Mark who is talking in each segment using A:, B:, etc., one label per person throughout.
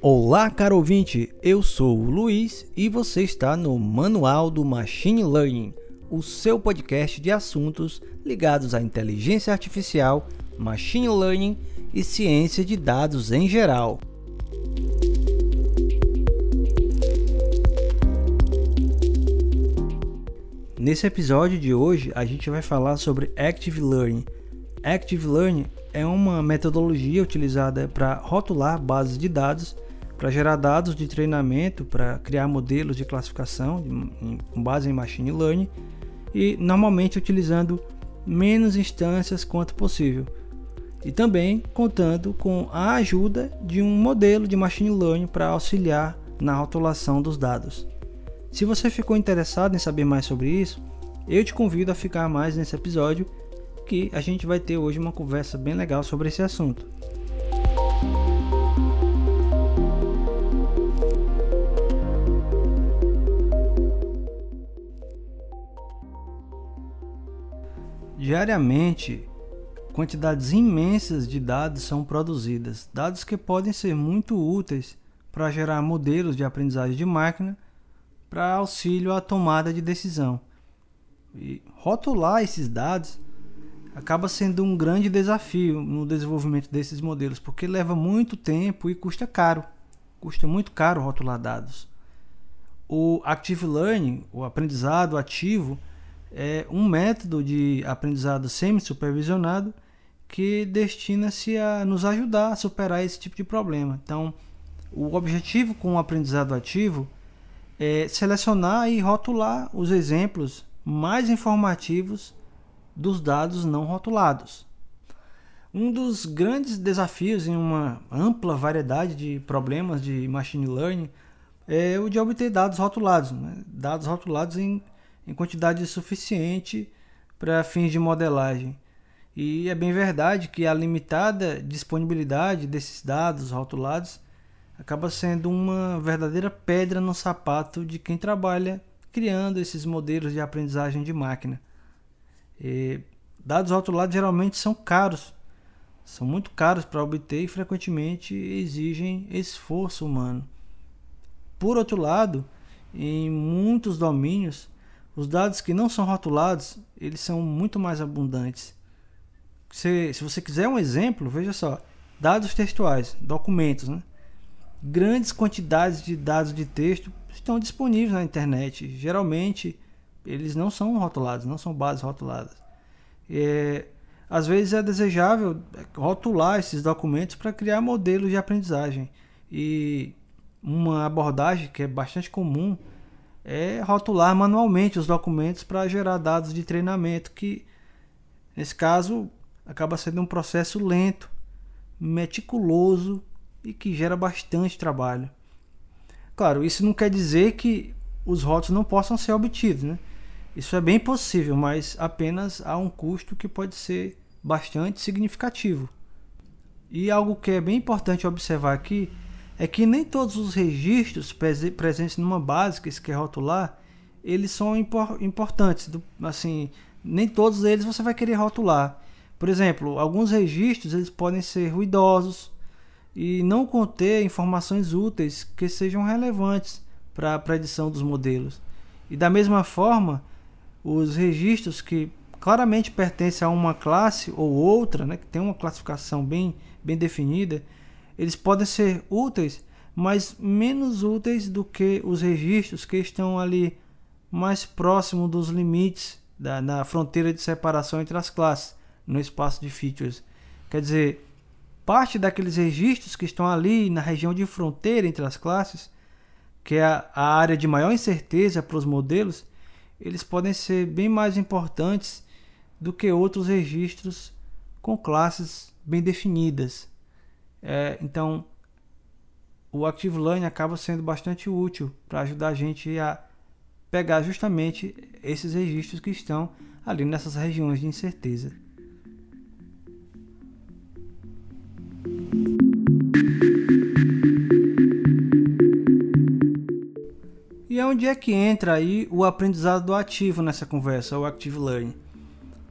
A: Olá, caro ouvinte, eu sou o Luiz e você está no Manual do Machine Learning, o seu podcast de assuntos ligados à inteligência artificial, machine learning e ciência de dados em geral. Nesse episódio de hoje, a gente vai falar sobre Active Learning. Active Learning é uma metodologia utilizada para rotular bases de dados para gerar dados de treinamento, para criar modelos de classificação com base em machine learning e normalmente utilizando menos instâncias quanto possível. E também contando com a ajuda de um modelo de machine learning para auxiliar na rotulação dos dados. Se você ficou interessado em saber mais sobre isso, eu te convido a ficar mais nesse episódio que a gente vai ter hoje uma conversa bem legal sobre esse assunto. Diariamente, quantidades imensas de dados são produzidas, dados que podem ser muito úteis para gerar modelos de aprendizagem de máquina para auxílio à tomada de decisão. E rotular esses dados acaba sendo um grande desafio no desenvolvimento desses modelos, porque leva muito tempo e custa caro. Custa muito caro rotular dados. O Active Learning, o aprendizado ativo, é um método de aprendizado semi-supervisionado que destina-se a nos ajudar a superar esse tipo de problema. Então, o objetivo com o aprendizado ativo é selecionar e rotular os exemplos mais informativos dos dados não rotulados. Um dos grandes desafios em uma ampla variedade de problemas de machine learning é o de obter dados rotulados, né? dados rotulados em em quantidade suficiente para fins de modelagem. E é bem verdade que a limitada disponibilidade desses dados rotulados acaba sendo uma verdadeira pedra no sapato de quem trabalha criando esses modelos de aprendizagem de máquina. E dados rotulados geralmente são caros, são muito caros para obter e frequentemente exigem esforço humano. Por outro lado, em muitos domínios, os dados que não são rotulados, eles são muito mais abundantes. Se, se você quiser um exemplo, veja só, dados textuais, documentos, né? Grandes quantidades de dados de texto estão disponíveis na internet. Geralmente, eles não são rotulados, não são bases rotuladas. É, às vezes é desejável rotular esses documentos para criar modelos de aprendizagem. E uma abordagem que é bastante comum é rotular manualmente os documentos para gerar dados de treinamento, que nesse caso acaba sendo um processo lento, meticuloso e que gera bastante trabalho. Claro, isso não quer dizer que os rótulos não possam ser obtidos, né? Isso é bem possível, mas apenas a um custo que pode ser bastante significativo. E algo que é bem importante observar aqui é que nem todos os registros presentes numa base que se quer rotular, eles são importantes. Assim, nem todos eles você vai querer rotular. Por exemplo, alguns registros eles podem ser ruidosos e não conter informações úteis que sejam relevantes para a predição dos modelos. E da mesma forma, os registros que claramente pertencem a uma classe ou outra, né, que tem uma classificação bem, bem definida, eles podem ser úteis, mas menos úteis do que os registros que estão ali mais próximo dos limites da, da fronteira de separação entre as classes no espaço de features. Quer dizer, parte daqueles registros que estão ali na região de fronteira entre as classes, que é a, a área de maior incerteza para os modelos, eles podem ser bem mais importantes do que outros registros com classes bem definidas. É, então, o Active Learning acaba sendo bastante útil para ajudar a gente a pegar justamente esses registros que estão ali nessas regiões de incerteza. E onde é que entra aí o aprendizado ativo nessa conversa, o Active Learning?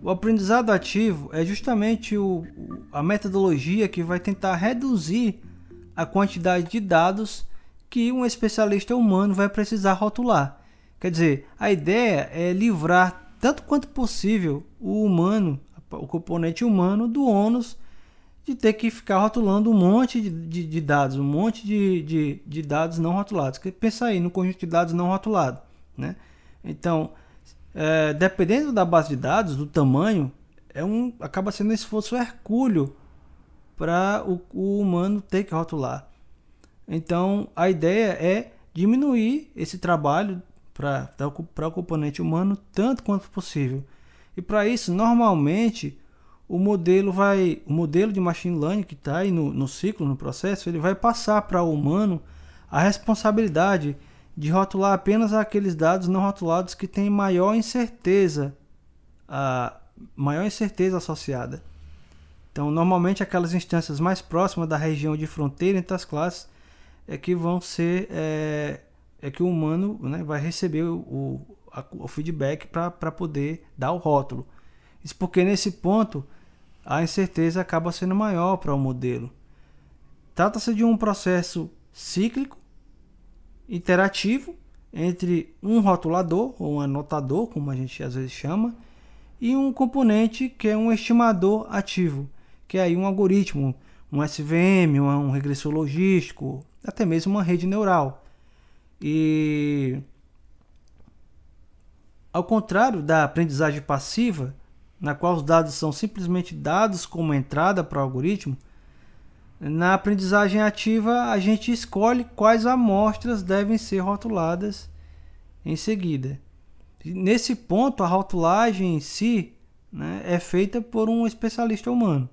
A: O aprendizado ativo é justamente o, a metodologia que vai tentar reduzir a quantidade de dados que um especialista humano vai precisar rotular. Quer dizer, a ideia é livrar tanto quanto possível o humano, o componente humano, do ônus de ter que ficar rotulando um monte de, de, de dados, um monte de, de, de, dados não rotulados. Pensa aí no conjunto de dados não rotulados. Né? Então, é, dependendo da base de dados, do tamanho, é um, acaba sendo um esforço hercúleo para o, o humano ter que rotular. Então, a ideia é diminuir esse trabalho para o componente humano tanto quanto possível. E para isso, normalmente, o modelo vai, o modelo de machine learning que está aí no, no ciclo, no processo, ele vai passar para o humano a responsabilidade de rotular apenas aqueles dados não rotulados que têm maior incerteza, a maior incerteza associada. Então, normalmente aquelas instâncias mais próximas da região de fronteira entre as classes é que vão ser é, é que o humano né, vai receber o, a, o feedback para poder dar o rótulo. Isso porque nesse ponto a incerteza acaba sendo maior para o modelo. Trata-se de um processo cíclico, interativo, entre um rotulador ou um anotador, como a gente às vezes chama, e um componente que é um estimador ativo, que é aí um algoritmo, um SVM, um regressor logístico, até mesmo uma rede neural. E ao contrário da aprendizagem passiva, na qual os dados são simplesmente dados como entrada para o algoritmo, na aprendizagem ativa a gente escolhe quais amostras devem ser rotuladas em seguida. Nesse ponto, a rotulagem em si né, é feita por um especialista humano.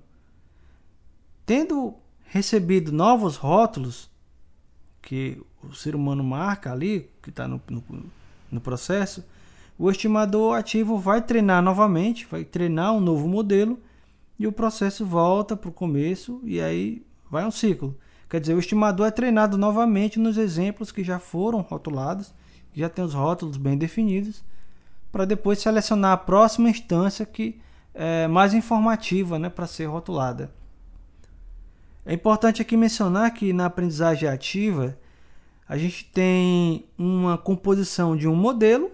A: Tendo recebido novos rótulos, que o ser humano marca ali, que está no, no, no, processo, o estimador ativo vai treinar novamente, vai treinar um novo modelo e o processo volta para o começo e aí vai um ciclo. Quer dizer, o estimador é treinado novamente nos exemplos que já foram rotulados, já tem os rótulos bem definidos, para depois selecionar a próxima instância que é mais informativa né, para ser rotulada. É importante aqui mencionar que na aprendizagem ativa a gente tem uma composição de um modelo,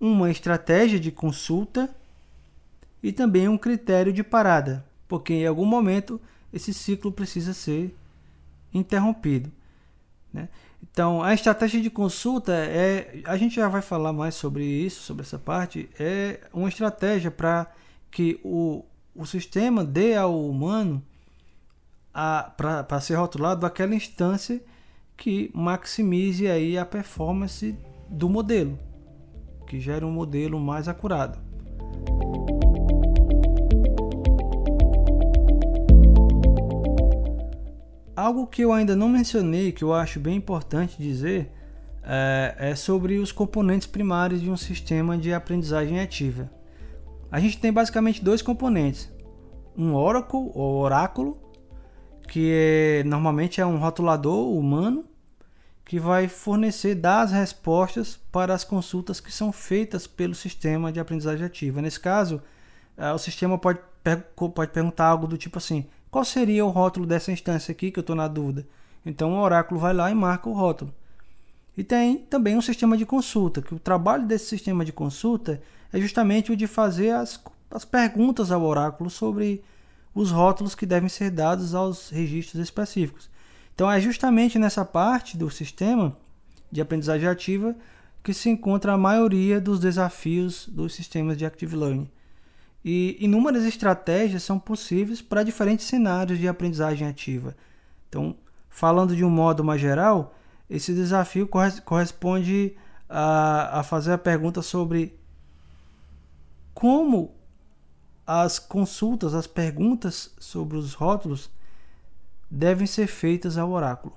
A: uma estratégia de consulta e também um critério de parada, porque em algum momento esse ciclo precisa ser interrompido. Né? Então, a estratégia de consulta é, a gente já vai falar mais sobre isso, sobre essa parte, é uma estratégia para que o, o sistema dê ao humano para ser rotulado aquela instância que maximize aí a performance do modelo, que gere um modelo mais acurado. Algo que eu ainda não mencionei, que eu acho bem importante dizer, é, é sobre os componentes primários de um sistema de aprendizagem ativa. A gente tem basicamente dois componentes: um Oracle ou oráculo que é, normalmente é um rotulador humano que vai fornecer dar as respostas para as consultas que são feitas pelo sistema de aprendizagem ativa. Nesse caso, é, o sistema pode, pode perguntar algo do tipo assim: qual seria o rótulo dessa instância aqui que eu estou na dúvida? Então o oráculo vai lá e marca o rótulo. E tem também um sistema de consulta, que o trabalho desse sistema de consulta é justamente o de fazer as, as perguntas ao oráculo sobre os rótulos que devem ser dados aos registros específicos. Então é justamente nessa parte do sistema de aprendizagem ativa que se encontra a maioria dos desafios dos sistemas de Active Learning. E inúmeras estratégias são possíveis para diferentes cenários de aprendizagem ativa. Então, falando de um modo mais geral, esse desafio corresponde a, a fazer a pergunta sobre como as consultas, as perguntas sobre os rótulos devem ser feitas ao oráculo.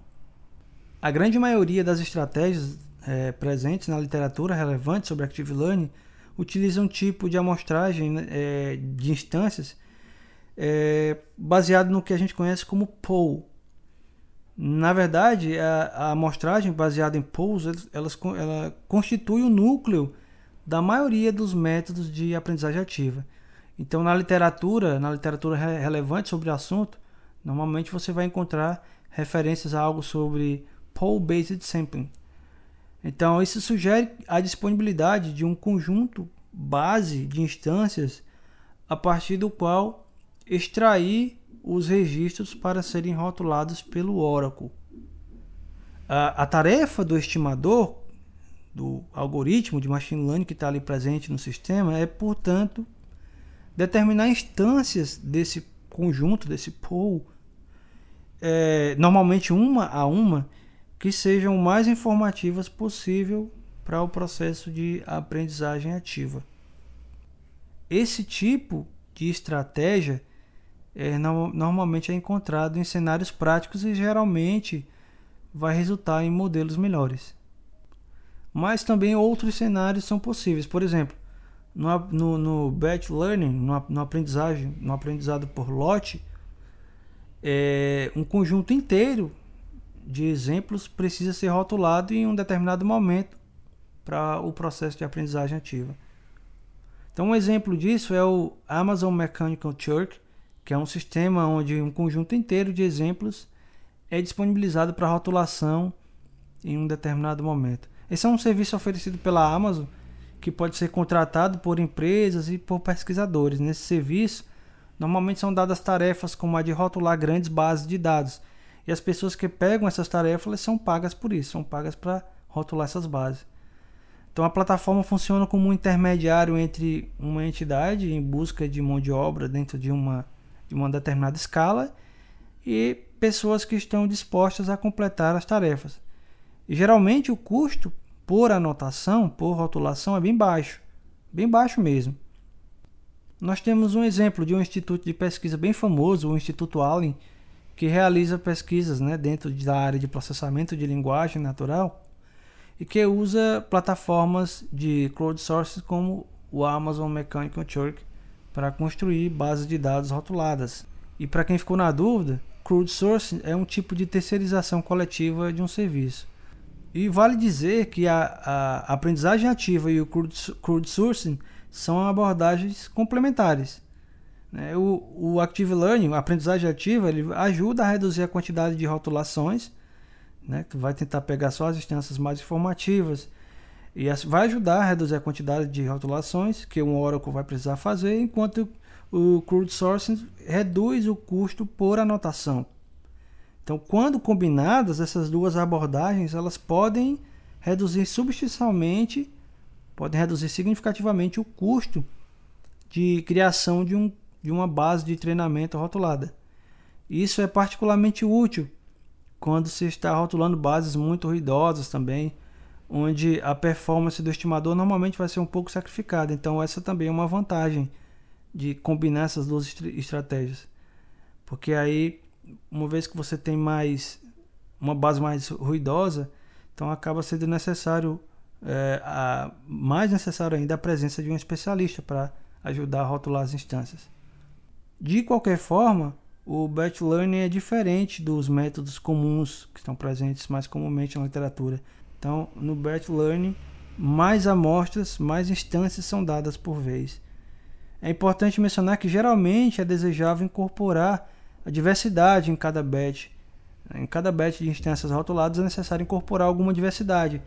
A: A grande maioria das estratégias é, presentes na literatura relevante sobre Active Learning utilizam um tipo de amostragem né, é, de instâncias é, baseado no que a gente conhece como POL. Na verdade, a, a amostragem baseada em POLs elas, ela constitui o núcleo da maioria dos métodos de aprendizagem ativa. Então, na literatura, na literatura relevante sobre o assunto, normalmente você vai encontrar referências a algo sobre Pole-Based Sampling. Então, isso sugere a disponibilidade de um conjunto base de instâncias a partir do qual extrair os registros para serem rotulados pelo Oracle. A, a tarefa do estimador, do algoritmo de machine learning que está ali presente no sistema, é, portanto, determinar instâncias desse conjunto, desse pool, é, normalmente uma a uma, que sejam o mais informativas possível para o processo de aprendizagem ativa. Esse tipo de estratégia é, no, normalmente é encontrado em cenários práticos e geralmente vai resultar em modelos melhores. Mas também outros cenários são possíveis. Por exemplo, no, no, no batch learning, no, no, aprendizagem, no aprendizado por lote, é, um conjunto inteiro de exemplos precisa ser rotulado em um determinado momento para o processo de aprendizagem ativa. Então, um exemplo disso é o Amazon Mechanical Turk, que é um sistema onde um conjunto inteiro de exemplos é disponibilizado para rotulação em um determinado momento. Esse é um serviço oferecido pela Amazon que pode ser contratado por empresas e por pesquisadores. Nesse serviço, normalmente são dadas tarefas como a de rotular grandes bases de dados. E as pessoas que pegam essas tarefas são pagas por isso, são pagas para rotular essas bases. Então a plataforma funciona como um intermediário entre uma entidade em busca de mão de obra dentro de uma, de uma determinada escala e pessoas que estão dispostas a completar as tarefas. E geralmente o custo por anotação, por rotulação, é bem baixo, bem baixo mesmo. Nós temos um exemplo de um instituto de pesquisa bem famoso, o Instituto Allen, que realiza pesquisas né, dentro da área de processamento de linguagem natural e que usa plataformas de crowdsourcing como o Amazon Mechanical Turk para construir bases de dados rotuladas. E para quem ficou na dúvida, crowdsourcing é um tipo de terceirização coletiva de um serviço. E vale dizer que a, a aprendizagem ativa e o crowdsourcing são abordagens complementares. Né? O, o Active Learning, a aprendizagem ativa, ele ajuda a reduzir a quantidade de rotulações né, que vai tentar pegar só as instâncias mais informativas e vai ajudar a reduzir a quantidade de rotulações que um Oracle vai precisar fazer, enquanto o crowdsourcing reduz o custo por anotação. Então, quando combinadas essas duas abordagens, elas podem reduzir substancialmente, podem reduzir significativamente o custo de criação de, um, de uma base de treinamento rotulada. Isso é particularmente útil quando se está rotulando bases muito ruidosas também, onde a performance do estimador normalmente vai ser um pouco sacrificada. Então essa também é uma vantagem de combinar essas duas estratégias. Porque aí, uma vez que você tem mais uma base mais ruidosa, então acaba sendo necessário é, a, mais necessário ainda a presença de um especialista para ajudar a rotular as instâncias. De qualquer forma, o batch learning é diferente dos métodos comuns que estão presentes mais comumente na literatura. Então, no batch learning, mais amostras, mais instâncias são dadas por vez. É importante mencionar que geralmente é desejável incorporar a diversidade em cada batch. Em cada batch de instâncias rotuladas é necessário incorporar alguma diversidade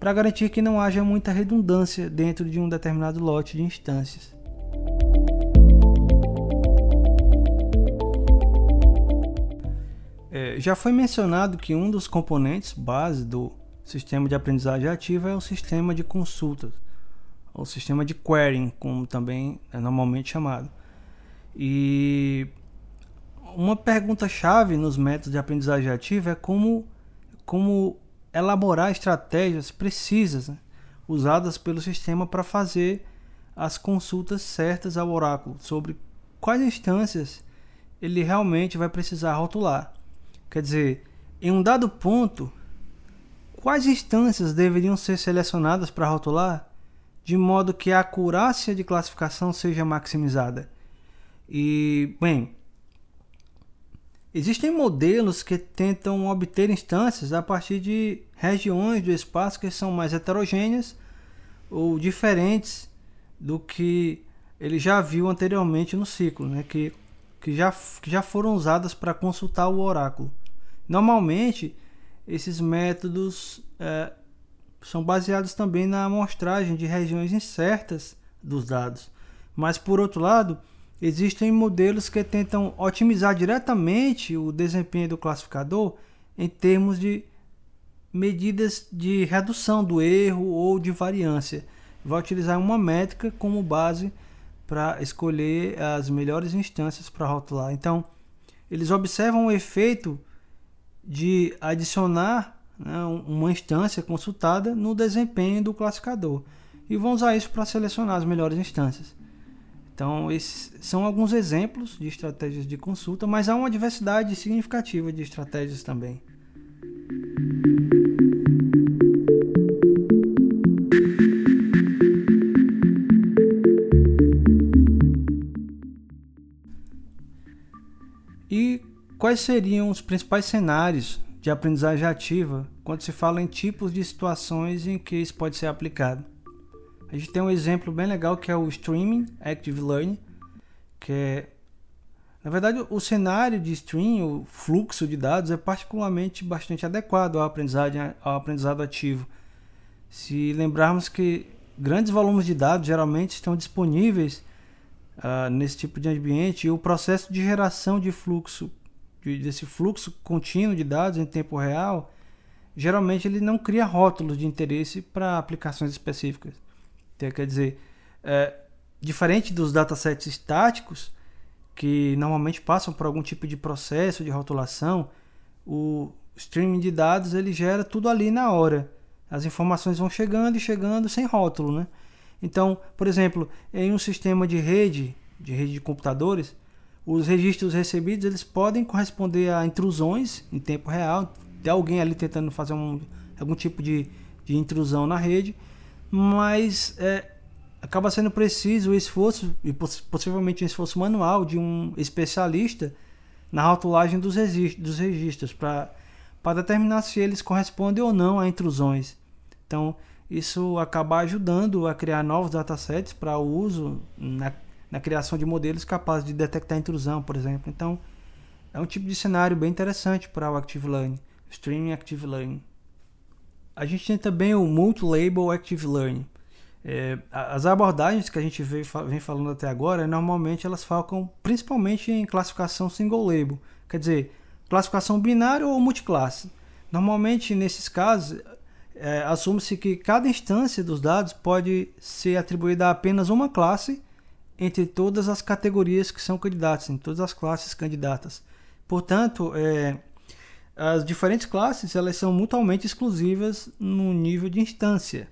A: para garantir que não haja muita redundância dentro de um determinado lote de instâncias. Já foi mencionado que um dos componentes base do sistema de aprendizagem ativa é o sistema de consultas, ou sistema de querying, como também é normalmente chamado. E uma pergunta-chave nos métodos de aprendizagem ativa é como, como elaborar estratégias precisas né, usadas pelo sistema para fazer as consultas certas ao oráculo sobre quais instâncias ele realmente vai precisar rotular. Quer dizer, em um dado ponto, quais instâncias deveriam ser selecionadas para rotular de modo que a acurácia de classificação seja maximizada? E, bem, existem modelos que tentam obter instâncias a partir de regiões do espaço que são mais heterogêneas ou diferentes do que ele já viu anteriormente no ciclo, né? que, que, já, que já foram usadas para consultar o oráculo. Normalmente, esses métodos é, são baseados também na amostragem de regiões incertas dos dados. Mas, por outro lado, existem modelos que tentam otimizar diretamente o desempenho do classificador em termos de medidas de redução do erro ou de variância. Vai utilizar uma métrica como base para escolher as melhores instâncias para rotular. Então, eles observam o efeito de adicionar né, uma instância consultada no desempenho do classificador e vão usar isso para selecionar as melhores instâncias. Então, esses são alguns exemplos de estratégias de consulta, mas há uma diversidade significativa de estratégias também. Quais seriam os principais cenários de aprendizagem ativa quando se fala em tipos de situações em que isso pode ser aplicado? A gente tem um exemplo bem legal que é o Streaming Active Learning, que é na verdade, o cenário de stream, o fluxo de dados, é particularmente bastante adequado ao, aprendizagem, ao aprendizado ativo. Se lembrarmos que grandes volumes de dados geralmente estão disponíveis uh, nesse tipo de ambiente e o processo de geração de fluxo, de, desse fluxo contínuo de dados em tempo real, geralmente ele não cria rótulos de interesse para aplicações específicas. Então, quer dizer, é, diferente dos datasets estáticos, que normalmente passam por algum tipo de processo de rotulação, o streaming de dados ele gera tudo ali na hora. As informações vão chegando e chegando sem rótulo, né? Então, por exemplo, em um sistema de rede, de rede de computadores, os registros recebidos eles podem corresponder a intrusões em tempo real, de alguém ali tentando fazer um, algum tipo de, de intrusão na rede, mas é, acaba sendo preciso o esforço, e possivelmente um esforço manual, de um especialista na rotulagem dos registros, dos registros para determinar se eles correspondem ou não a intrusões. Então, isso acaba ajudando a criar novos datasets para uso na, na criação de modelos capazes de detectar intrusão, por exemplo. Então, é um tipo de cenário bem interessante para o Active Learning, Streaming Active Learning. A gente tem também o Multi-Label Active Learning. É, as abordagens que a gente vem, vem falando até agora, normalmente elas focam principalmente em classificação single label, quer dizer, classificação binária ou multiclasse. Normalmente, nesses casos, é, assume-se que cada instância dos dados pode ser atribuída a apenas uma classe entre todas as categorias que são candidatas, em todas as classes candidatas. Portanto, é, as diferentes classes elas são mutuamente exclusivas no nível de instância.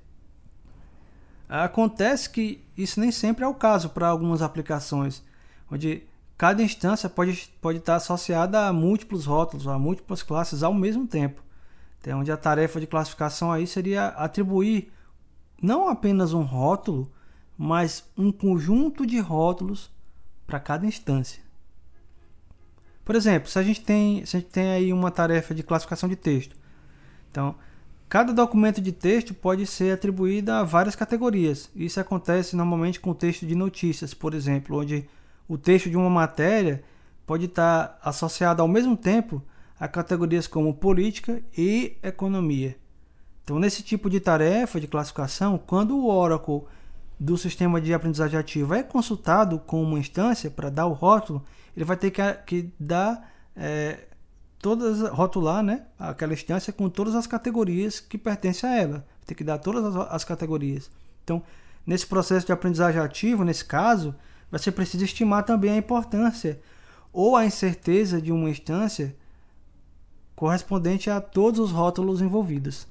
A: Acontece que isso nem sempre é o caso para algumas aplicações, onde cada instância pode, pode estar associada a múltiplos rótulos, a múltiplas classes ao mesmo tempo. Então, onde a tarefa de classificação aí seria atribuir não apenas um rótulo, mas um conjunto de rótulos para cada instância. Por exemplo, se a gente tem, se a gente tem aí uma tarefa de classificação de texto, então Cada documento de texto pode ser atribuído a várias categorias. Isso acontece normalmente com texto de notícias, por exemplo, onde o texto de uma matéria pode estar associado ao mesmo tempo a categorias como política e economia. Então, nesse tipo de tarefa de classificação, quando o Oracle do sistema de aprendizagem ativa é consultado com uma instância para dar o rótulo, ele vai ter que, que dar é, todas rotular, né, aquela instância com todas as categorias que pertencem a ela. Tem que dar todas as, as categorias. Então, nesse processo de aprendizagem ativo, nesse caso, vai ser preciso estimar também a importância ou a incerteza de uma instância correspondente a todos os rótulos envolvidos.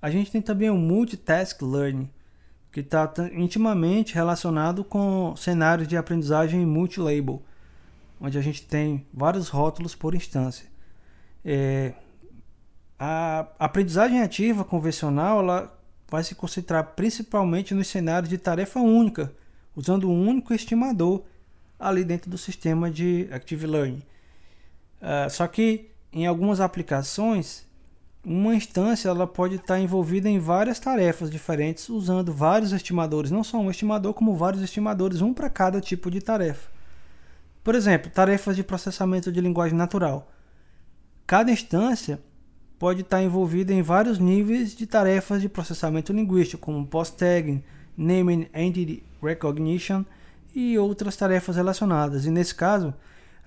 A: A gente tem também o Multitask Learning, que está intimamente relacionado com cenários de aprendizagem multilabel, onde a gente tem vários rótulos por instância. É, a aprendizagem ativa convencional ela vai se concentrar principalmente nos cenários de tarefa única, usando um único estimador ali dentro do sistema de Active Learning. Uh, só que em algumas aplicações, uma instância ela pode estar envolvida em várias tarefas diferentes, usando vários estimadores, não só um estimador, como vários estimadores, um para cada tipo de tarefa. Por exemplo, tarefas de processamento de linguagem natural cada instância pode estar envolvida em vários níveis de tarefas de processamento linguístico, como post-tagging, naming entity recognition e outras tarefas relacionadas. E nesse caso,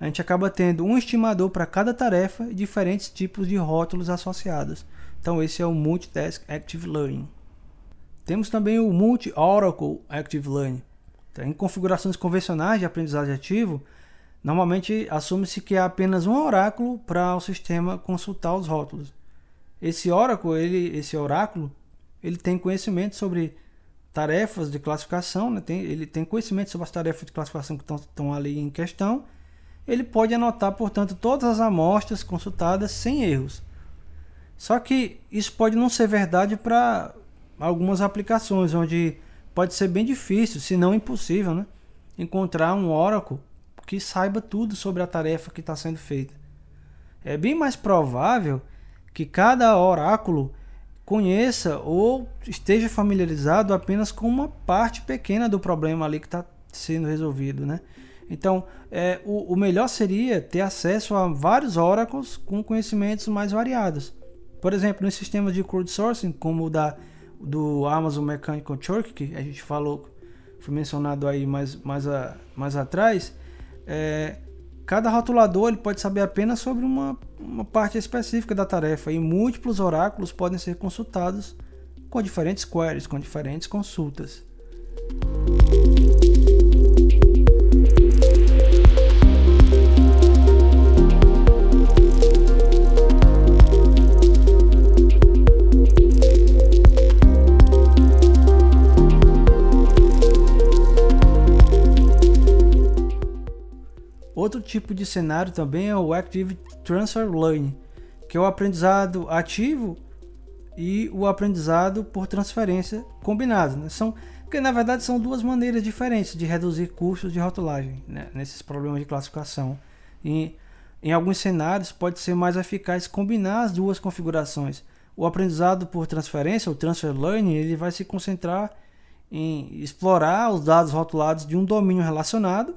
A: a gente acaba tendo um estimador para cada tarefa e diferentes tipos de rótulos associados. Então esse é o Multitask Active Learning. Temos também o Multi-Oracle Active Learning. Então, em configurações convencionais de aprendizagem ativo, normalmente assume-se que há apenas um oráculo para o sistema consultar os rótulos. Esse oráculo, ele, esse oráculo, ele tem conhecimento sobre tarefas de classificação, né? tem, ele tem conhecimento sobre as tarefas de classificação que estão ali em questão. Ele pode anotar, portanto, todas as amostras consultadas sem erros. Só que isso pode não ser verdade para algumas aplicações, onde pode ser bem difícil, se não impossível, né? encontrar um Oracle que saiba tudo sobre a tarefa que está sendo feita. É bem mais provável que cada oráculo conheça ou esteja familiarizado apenas com uma parte pequena do problema ali que está sendo resolvido, né? Então, é, o, o, melhor seria ter acesso a vários oracles com conhecimentos mais variados. Por exemplo, nos sistemas de crowdsourcing, como o da, do Amazon Mechanical Turk, que a gente falou, foi mencionado aí mais, mais, a, mais atrás, é, Cada rotulador ele pode saber apenas sobre uma, uma parte específica da tarefa e múltiplos oráculos podem ser consultados com diferentes queries, com diferentes consultas. Outro tipo de cenário também é o Active Transfer Learning, que é o aprendizado ativo e o aprendizado por transferência combinado. Né? São, porque na verdade são duas maneiras diferentes de reduzir custos de rotulagem né? nesses problemas de classificação. E, em alguns cenários pode ser mais eficaz combinar as duas configurações. O aprendizado por transferência, o transfer learning, ele vai se concentrar em explorar os dados rotulados de um domínio relacionado,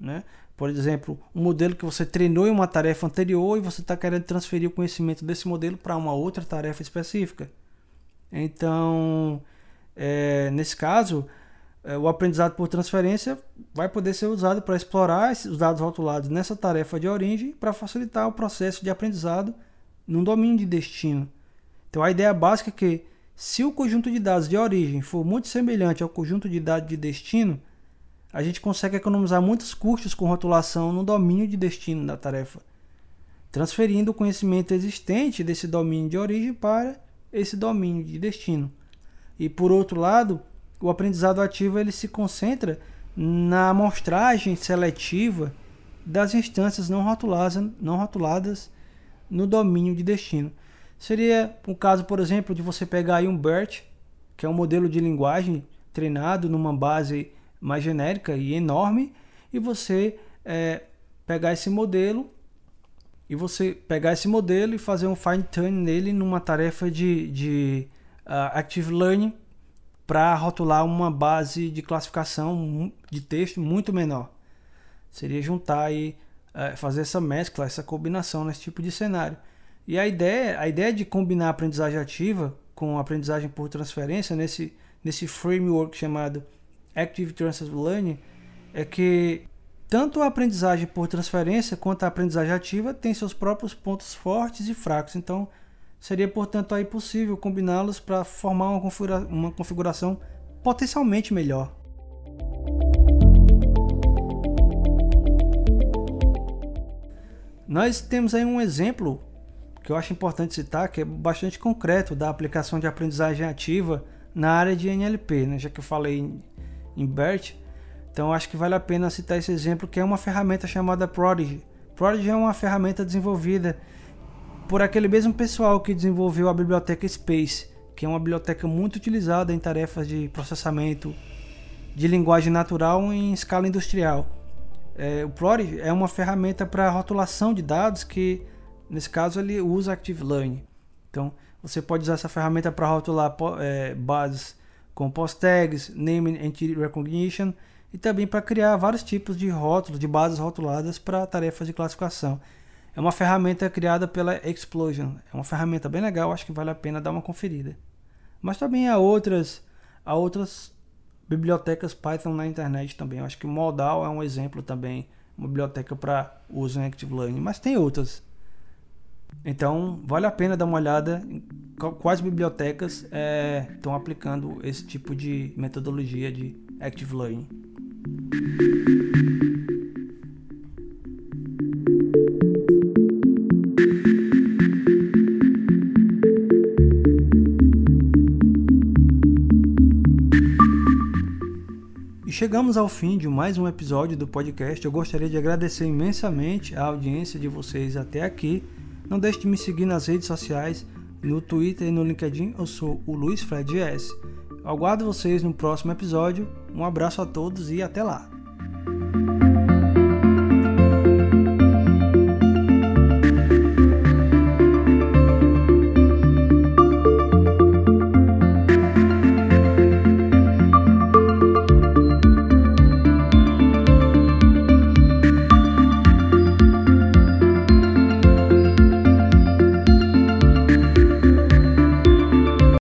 A: né? Por exemplo, um modelo que você treinou em uma tarefa anterior e você está querendo transferir o conhecimento desse modelo para uma outra tarefa específica. Então, é, nesse caso, é, o aprendizado por transferência vai poder ser usado para explorar os dados rotulados nessa tarefa de origem para facilitar o processo de aprendizado num domínio de destino. Então, a ideia básica é que, se o conjunto de dados de origem for muito semelhante ao conjunto de dados de destino, a gente consegue economizar muitos custos com rotulação no domínio de destino da tarefa, transferindo o conhecimento existente desse domínio de origem para esse domínio de destino. E por outro lado, o aprendizado ativo ele se concentra na amostragem seletiva das instâncias não rotuladas, não rotuladas no domínio de destino. Seria um caso, por exemplo, de você pegar aí um BERT, que é um modelo de linguagem treinado numa base mais genérica e enorme e você é, pegar esse modelo e você pegar esse modelo e fazer um fine tune nele numa tarefa de, de uh, active learning para rotular uma base de classificação de texto muito menor. Seria juntar e uh, fazer essa mescla, essa combinação nesse tipo de cenário. E a ideia, a ideia de combinar aprendizagem ativa com aprendizagem por transferência nesse, nesse framework chamado Active Transfer Learning é que tanto a aprendizagem por transferência quanto a aprendizagem ativa tem seus próprios pontos fortes e fracos. Então, seria, portanto, aí possível combiná-los para formar uma, configura uma configuração potencialmente melhor. Nós temos aí um exemplo que eu acho importante citar, que é bastante concreto da aplicação de aprendizagem ativa na área de NLP, né? já que eu falei em BERT. Então acho que vale a pena citar esse exemplo, que é uma ferramenta chamada Prodigy. Prodigy é uma ferramenta desenvolvida por aquele mesmo pessoal que desenvolveu a biblioteca Space, que é uma biblioteca muito utilizada em tarefas de processamento de linguagem natural em escala industrial. É, o Prodigy é uma ferramenta para rotulação de dados que, nesse caso, ele usa Active Learning. Então, você pode usar essa ferramenta para rotular é, bases com post tags, name entity recognition e também para criar vários tipos de rótulos, de bases rotuladas para tarefas de classificação. É uma ferramenta criada pela Explosion. É uma ferramenta bem legal, acho que vale a pena dar uma conferida. Mas também há outras, há outras bibliotecas Python na internet também. Eu acho que Modal é um exemplo também, uma biblioteca para uso em Active Learning, mas tem outras. Então, vale a pena dar uma olhada em quais bibliotecas estão é, aplicando esse tipo de metodologia de Active Learning. Chegamos ao fim de mais um episódio do podcast. Eu gostaria de agradecer imensamente a audiência de vocês até aqui. Não deixe de me seguir nas redes sociais, no Twitter e no LinkedIn. Eu sou o Luiz Fred S. Aguardo vocês no próximo episódio. Um abraço a todos e até lá.